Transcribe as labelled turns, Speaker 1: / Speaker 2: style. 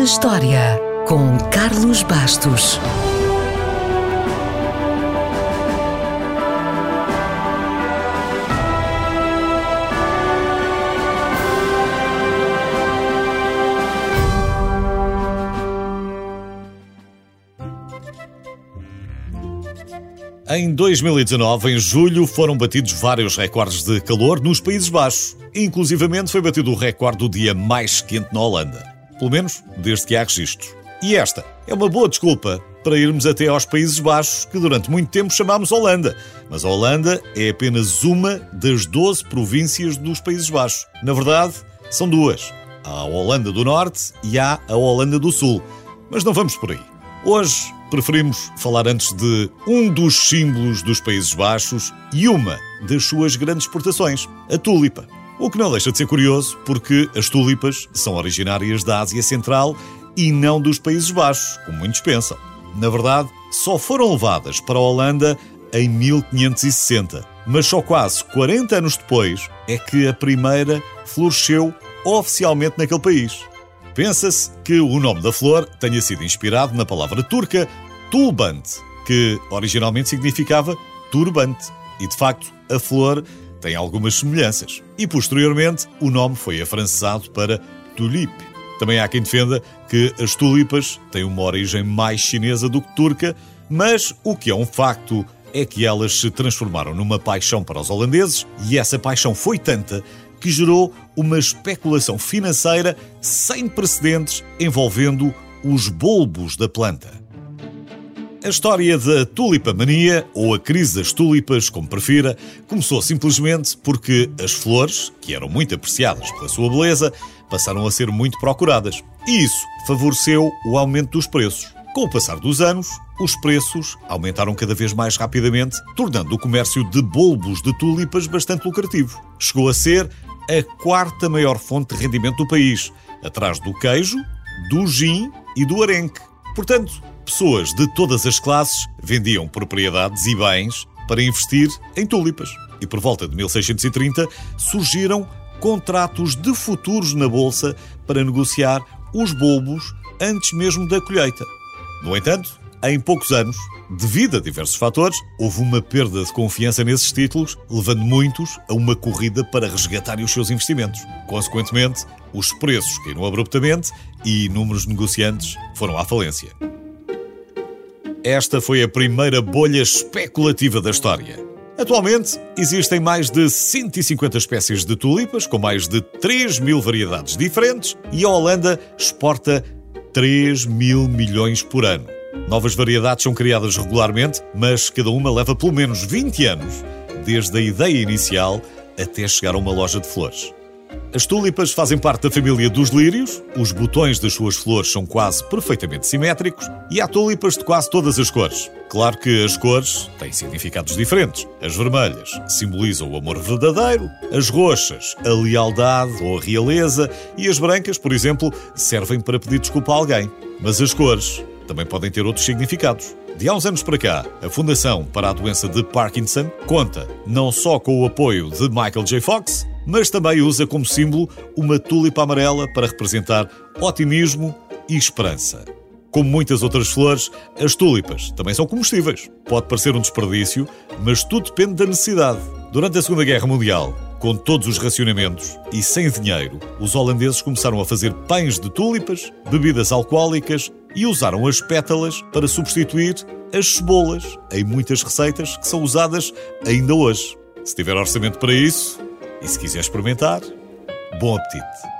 Speaker 1: na História, com Carlos Bastos.
Speaker 2: Em 2019, em julho, foram batidos vários recordes de calor nos Países Baixos. Inclusivamente foi batido o recorde do dia mais quente na Holanda. Pelo menos desde que há registros. E esta é uma boa desculpa para irmos até aos Países Baixos, que durante muito tempo chamámos Holanda. Mas a Holanda é apenas uma das 12 províncias dos Países Baixos. Na verdade, são duas. Há a Holanda do Norte e há a Holanda do Sul. Mas não vamos por aí. Hoje preferimos falar antes de um dos símbolos dos Países Baixos e uma das suas grandes exportações, a tulipa. O que não deixa de ser curioso, porque as tulipas são originárias da Ásia Central e não dos Países Baixos, como muitos pensam. Na verdade, só foram levadas para a Holanda em 1560, mas só quase 40 anos depois é que a primeira floresceu oficialmente naquele país. Pensa-se que o nome da flor tenha sido inspirado na palavra turca tulbant, que originalmente significava turbante. E de facto, a flor tem algumas semelhanças. E posteriormente, o nome foi afrancesado para tulipe. Também há quem defenda que as tulipas têm uma origem mais chinesa do que turca, mas o que é um facto é que elas se transformaram numa paixão para os holandeses e essa paixão foi tanta que gerou uma especulação financeira sem precedentes envolvendo os bulbos da planta. A história da tulipamania, ou a crise das tulipas, como prefira, começou simplesmente porque as flores, que eram muito apreciadas pela sua beleza, passaram a ser muito procuradas. E isso favoreceu o aumento dos preços. Com o passar dos anos, os preços aumentaram cada vez mais rapidamente, tornando o comércio de bulbos de tulipas bastante lucrativo. Chegou a ser a quarta maior fonte de rendimento do país, atrás do queijo, do gin e do arenque. Portanto, pessoas de todas as classes vendiam propriedades e bens para investir em tulipas. E por volta de 1630 surgiram contratos de futuros na bolsa para negociar os bulbos antes mesmo da colheita. No entanto, em poucos anos, devido a diversos fatores, houve uma perda de confiança nesses títulos, levando muitos a uma corrida para resgatarem os seus investimentos. Consequentemente, os preços caíram abruptamente e inúmeros negociantes foram à falência. Esta foi a primeira bolha especulativa da história. Atualmente, existem mais de 150 espécies de tulipas, com mais de 3 mil variedades diferentes, e a Holanda exporta 3 mil milhões por ano. Novas variedades são criadas regularmente, mas cada uma leva pelo menos 20 anos, desde a ideia inicial até chegar a uma loja de flores. As tulipas fazem parte da família dos lírios, os botões das suas flores são quase perfeitamente simétricos e há tulipas de quase todas as cores. Claro que as cores têm significados diferentes. As vermelhas simbolizam o amor verdadeiro, as roxas, a lealdade ou a realeza e as brancas, por exemplo, servem para pedir desculpa a alguém. Mas as cores também podem ter outros significados. De há uns anos para cá, a Fundação para a Doença de Parkinson conta não só com o apoio de Michael J. Fox, mas também usa como símbolo uma tulipa amarela para representar otimismo e esperança. Como muitas outras flores, as tulipas também são comestíveis. Pode parecer um desperdício, mas tudo depende da necessidade. Durante a Segunda Guerra Mundial, com todos os racionamentos e sem dinheiro, os holandeses começaram a fazer pães de tulipas, bebidas alcoólicas e usaram as pétalas para substituir as cebolas em muitas receitas que são usadas ainda hoje. Se tiver orçamento para isso e se quiser experimentar, bom apetite!